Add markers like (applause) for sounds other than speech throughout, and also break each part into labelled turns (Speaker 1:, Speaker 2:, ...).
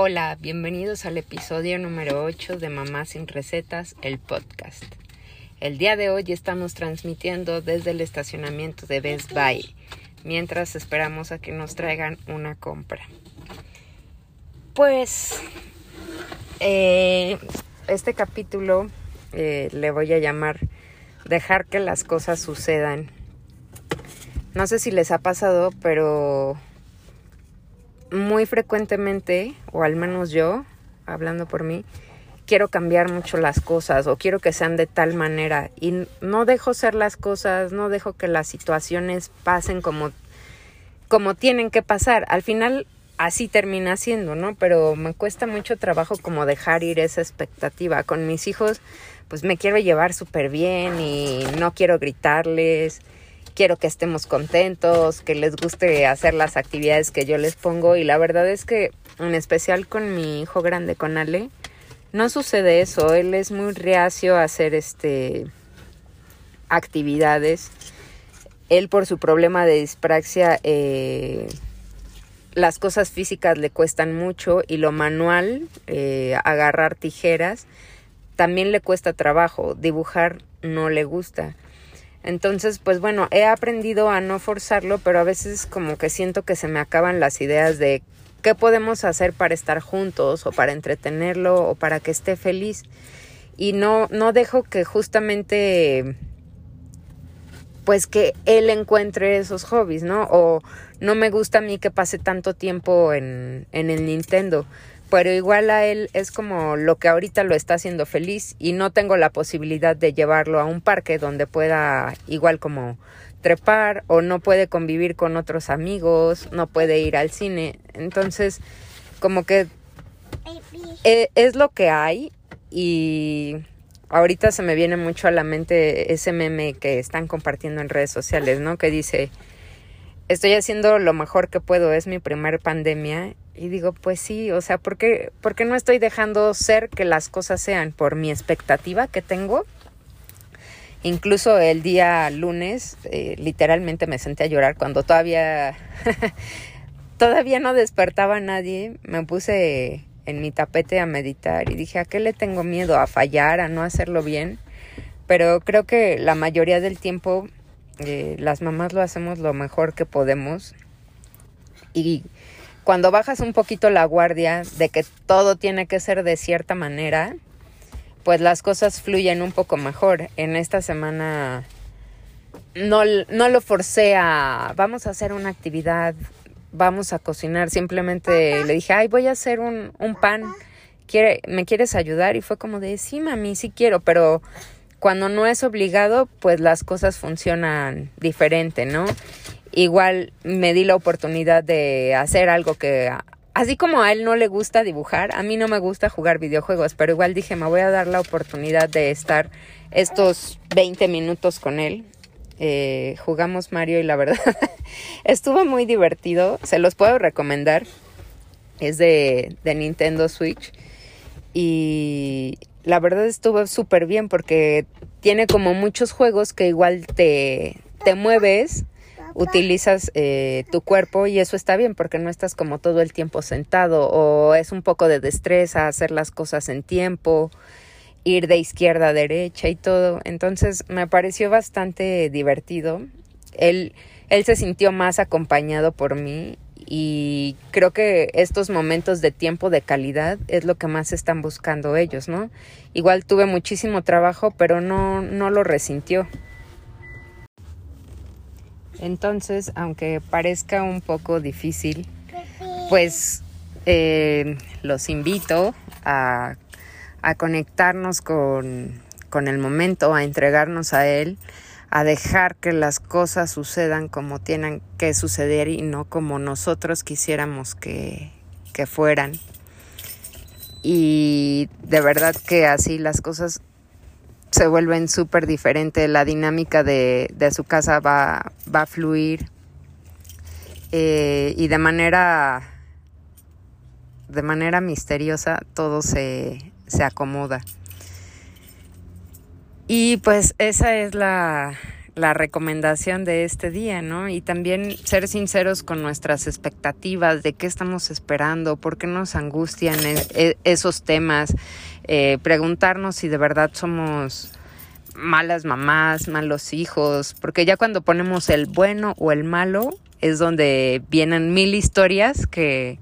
Speaker 1: Hola, bienvenidos al episodio número 8 de Mamá sin Recetas, el podcast. El día de hoy estamos transmitiendo desde el estacionamiento de Best Buy, mientras esperamos a que nos traigan una compra. Pues eh, este capítulo eh, le voy a llamar Dejar que las cosas sucedan. No sé si les ha pasado, pero muy frecuentemente, o al menos yo, hablando por mí, quiero cambiar mucho las cosas o quiero que sean de tal manera y no dejo ser las cosas, no dejo que las situaciones pasen como como tienen que pasar. Al final así termina siendo, ¿no? Pero me cuesta mucho trabajo como dejar ir esa expectativa. Con mis hijos, pues me quiero llevar súper bien y no quiero gritarles quiero que estemos contentos, que les guste hacer las actividades que yo les pongo y la verdad es que en especial con mi hijo grande, con Ale, no sucede eso, él es muy reacio a hacer este actividades. Él por su problema de dispraxia, eh, las cosas físicas le cuestan mucho y lo manual, eh, agarrar tijeras, también le cuesta trabajo. Dibujar no le gusta. Entonces, pues bueno, he aprendido a no forzarlo, pero a veces como que siento que se me acaban las ideas de qué podemos hacer para estar juntos o para entretenerlo o para que esté feliz. Y no, no dejo que justamente pues que él encuentre esos hobbies, ¿no? O no me gusta a mí que pase tanto tiempo en, en el Nintendo pero igual a él es como lo que ahorita lo está haciendo feliz y no tengo la posibilidad de llevarlo a un parque donde pueda igual como trepar o no puede convivir con otros amigos, no puede ir al cine. Entonces, como que e, es lo que hay y ahorita se me viene mucho a la mente ese meme que están compartiendo en redes sociales, ¿no? Que dice, estoy haciendo lo mejor que puedo, es mi primer pandemia y digo, pues sí, o sea, ¿por qué, no estoy dejando ser que las cosas sean por mi expectativa que tengo? Incluso el día lunes, eh, literalmente me senté a llorar cuando todavía, (laughs) todavía no despertaba nadie. Me puse en mi tapete a meditar y dije, ¿a qué le tengo miedo? ¿A fallar? ¿A no hacerlo bien? Pero creo que la mayoría del tiempo eh, las mamás lo hacemos lo mejor que podemos. Y cuando bajas un poquito la guardia de que todo tiene que ser de cierta manera, pues las cosas fluyen un poco mejor. En esta semana no, no lo forcé a, vamos a hacer una actividad, vamos a cocinar, simplemente le dije, ay, voy a hacer un, un pan, ¿Quiere, ¿me quieres ayudar? Y fue como de, sí, mami, sí quiero, pero cuando no es obligado, pues las cosas funcionan diferente, ¿no? igual me di la oportunidad de hacer algo que así como a él no le gusta dibujar, a mí no me gusta jugar videojuegos, pero igual dije, me voy a dar la oportunidad de estar estos 20 minutos con él. Eh, jugamos Mario y la verdad (laughs) estuvo muy divertido, se los puedo recomendar. Es de, de Nintendo Switch y la verdad estuvo súper bien porque tiene como muchos juegos que igual te, te mueves utilizas eh, tu cuerpo y eso está bien porque no estás como todo el tiempo sentado o es un poco de destreza hacer las cosas en tiempo, ir de izquierda a derecha y todo. Entonces me pareció bastante divertido. Él, él se sintió más acompañado por mí y creo que estos momentos de tiempo de calidad es lo que más están buscando ellos, ¿no? Igual tuve muchísimo trabajo, pero no, no lo resintió. Entonces, aunque parezca un poco difícil, pues eh, los invito a, conectarnos con, el momento, a entregarnos a él, a dejar que las cosas sucedan como tienen que suceder y no como nosotros quisiéramos que, que fueran. Y de verdad que así las cosas se vuelven súper diferentes, la dinámica de, de, su casa va, va a fluir eh, y de manera, de manera misteriosa todo se, se acomoda. Y pues esa es la, la recomendación de este día, ¿no? Y también ser sinceros con nuestras expectativas de qué estamos esperando, por qué nos angustian e, e, esos temas, eh, preguntarnos si de verdad somos malas mamás, malos hijos, porque ya cuando ponemos el bueno o el malo es donde vienen mil historias que,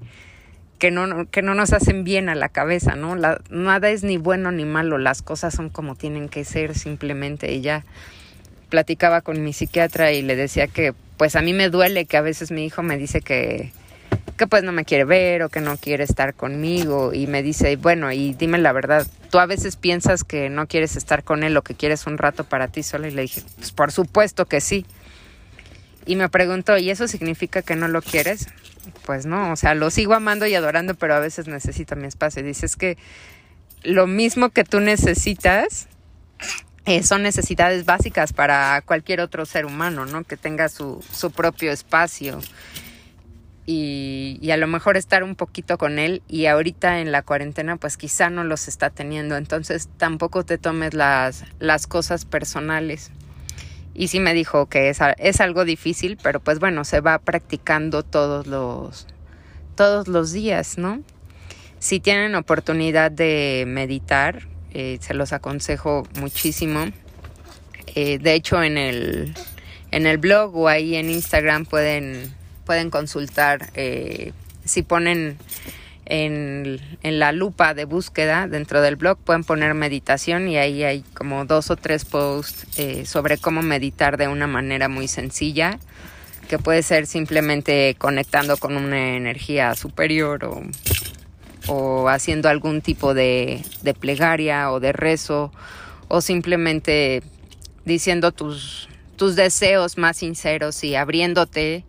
Speaker 1: que, no, que no nos hacen bien a la cabeza, ¿no? La, nada es ni bueno ni malo, las cosas son como tienen que ser simplemente y ya platicaba con mi psiquiatra y le decía que pues a mí me duele que a veces mi hijo me dice que, que pues no me quiere ver o que no quiere estar conmigo y me dice, bueno, y dime la verdad, tú a veces piensas que no quieres estar con él o que quieres un rato para ti sola y le dije, pues por supuesto que sí. Y me preguntó, ¿y eso significa que no lo quieres? Pues no, o sea, lo sigo amando y adorando, pero a veces necesito mi espacio. Dices que lo mismo que tú necesitas, eh, son necesidades básicas para cualquier otro ser humano, ¿no? Que tenga su, su propio espacio. Y, y, a lo mejor estar un poquito con él y ahorita en la cuarentena pues quizá no los está teniendo, entonces tampoco te tomes las, las cosas personales. Y sí me dijo que es, es algo difícil, pero pues bueno, se va practicando todos los, todos los días, ¿no? Si tienen oportunidad de meditar, eh, se los aconsejo muchísimo. Eh, de hecho, en el, en el blog o ahí en Instagram pueden, pueden consultar eh, si ponen en, en, la lupa de búsqueda dentro del blog pueden poner meditación y ahí hay como dos o tres posts sobre cómo meditar de una manera muy sencilla que puede ser simplemente conectando con una energía superior o o haciendo algún tipo de, de plegaria o de rezo o simplemente diciendo tus, tus deseos más sinceros y abriéndote,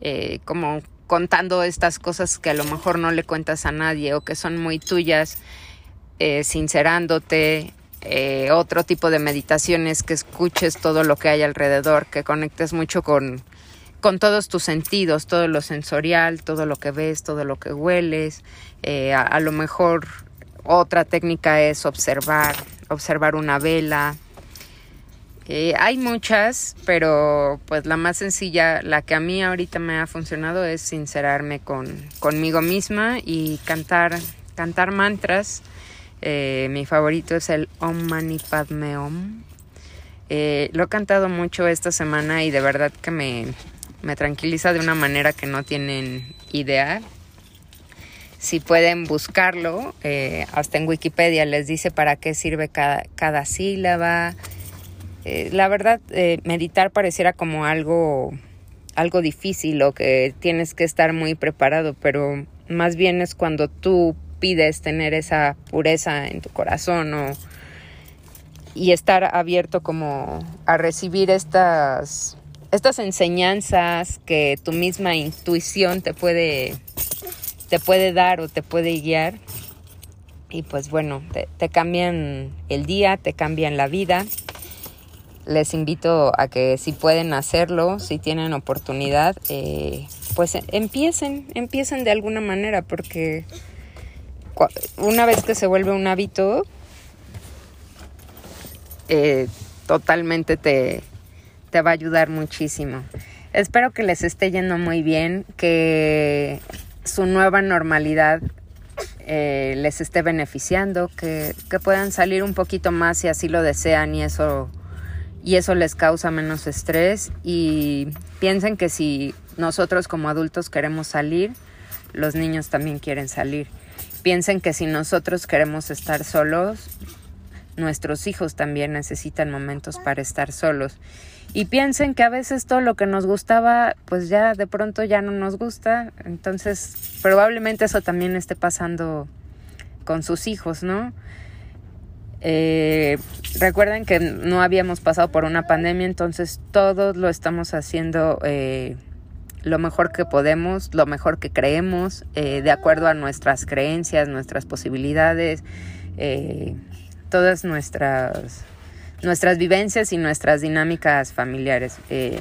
Speaker 1: eh, como contando estas cosas que a lo mejor no le cuentas a nadie o que son muy tuyas, eh, sincerándote, eh, otro tipo de meditaciones, que escuches todo lo que hay alrededor, que conectes mucho con, con todos tus sentidos, todo lo sensorial, todo lo que ves, todo lo que hueles. Eh, a, lo mejor otra técnica es observar, observar una vela. Eh, hay muchas, pero pues la más sencilla, la que a mí ahorita me ha funcionado es sincerarme con, conmigo misma y cantar, cantar mantras. Eh, mi favorito es el Om Mani Padme Om. lo he cantado mucho esta semana y de verdad que me, me tranquiliza de una manera que no tienen idea. Si pueden buscarlo, eh, hasta en Wikipedia les dice para qué sirve cada, cada sílaba. Eh, la verdad, eh, meditar pareciera como algo, algo difícil o que tienes que estar muy preparado, pero más bien es cuando tú pides tener esa pureza en tu corazón o, y estar abierto como a recibir estas estas enseñanzas que tu misma intuición te puede, te puede dar o te puede guiar. Y pues bueno, te, cambian el día, te cambian la vida. Les invito a que si pueden hacerlo, si tienen oportunidad, eh, pues empiecen, empiecen de alguna manera, porque una vez que se vuelve un hábito, eh, totalmente te, te va a ayudar muchísimo. Espero que les esté yendo muy bien, que su nueva normalidad eh, les esté beneficiando, que, que, puedan salir un poquito más si así lo desean y eso, y eso les causa menos estrés. Y piensen que si nosotros como adultos queremos salir, los niños también quieren salir. Piensen que si nosotros queremos estar solos, nuestros hijos también necesitan momentos para estar solos y piensen que a veces todo lo que nos gustaba, pues ya de pronto ya no nos gusta. Entonces, probablemente eso también esté pasando con sus hijos, ¿no? Eh, recuerden que no habíamos pasado por una pandemia, entonces todos lo estamos haciendo eh, lo mejor que podemos, lo mejor que creemos, eh, de acuerdo a nuestras creencias, nuestras posibilidades, todas nuestras nuestras vivencias y nuestras dinámicas familiares. Eh,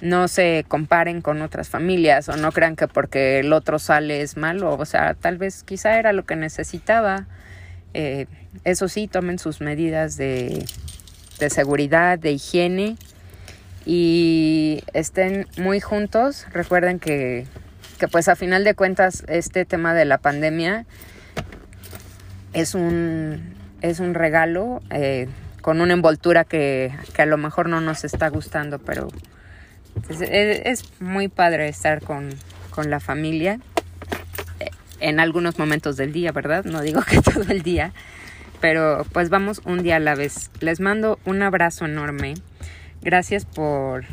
Speaker 1: no se comparen con otras familias o no crean que porque el otro sale es malo, o sea, tal vez quizá era lo que necesitaba. Eh, eso sí, tomen sus medidas de, seguridad, de higiene y estén muy juntos. Recuerden que, que pues a final de cuentas este tema de la pandemia es un, es un regalo eh, con una envoltura que, que, a lo mejor no nos está gustando, pero es, es muy padre estar con, con la familia en algunos momentos del día, ¿verdad? No digo (laughs) que todo el día, pero pues vamos un día a la vez. Les mando un abrazo enorme. Gracias por,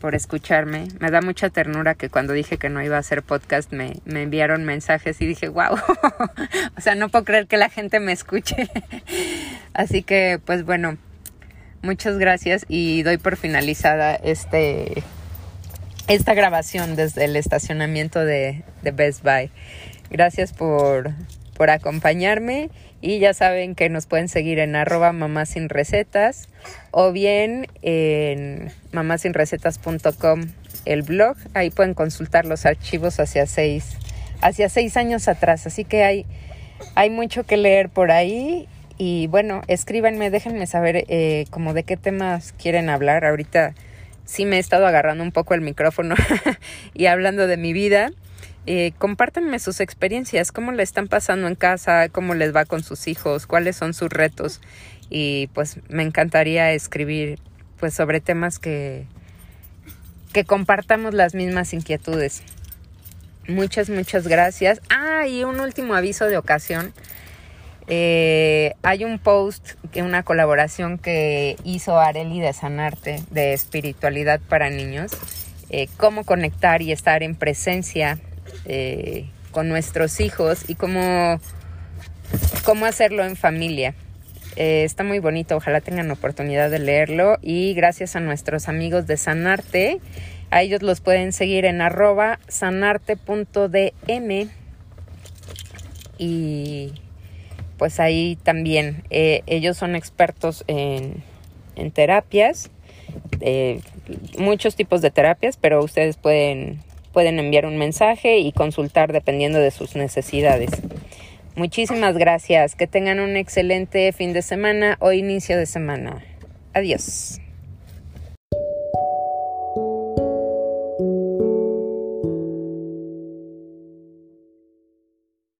Speaker 1: por escucharme. Me da mucha ternura que cuando dije que no iba a hacer podcast me, me enviaron mensajes y dije, wow, (laughs) o sea, no puedo creer que la gente me escuche. (laughs) Así que, pues bueno, muchas gracias y doy por finalizada este, esta grabación desde el estacionamiento de, de Best Buy. Gracias por, por acompañarme y ya saben que nos pueden seguir en arroba mamás sin recetas o bien en mamasinrecetas.com el blog. Ahí pueden consultar los archivos hacia seis, hacia seis años atrás. Así que hay, hay mucho que leer por ahí. Y bueno, escríbanme, déjenme saber eh, como de qué temas quieren hablar. Ahorita sí me he estado agarrando un poco el micrófono (laughs) y hablando de mi vida. Eh, compártanme sus experiencias, cómo le están pasando en casa, cómo les va con sus hijos, cuáles son sus retos y pues me encantaría escribir pues sobre temas que que compartamos las mismas inquietudes. Muchas, muchas gracias. Ah, y un último aviso de ocasión. Eh, hay un post, una colaboración que hizo Areli de Sanarte de espiritualidad para niños. Eh, cómo conectar y estar en presencia eh, con nuestros hijos y cómo, cómo hacerlo en familia. Eh, está muy bonito, ojalá tengan oportunidad de leerlo y gracias a nuestros amigos de Sanarte, a ellos los pueden seguir en arroba sanarte.dm y pues ahí también eh, ellos son expertos en, en terapias, muchos tipos de terapias, pero ustedes pueden pueden enviar un mensaje y consultar dependiendo de sus necesidades. Muchísimas gracias. Que tengan un excelente fin de semana o inicio de semana. Adiós.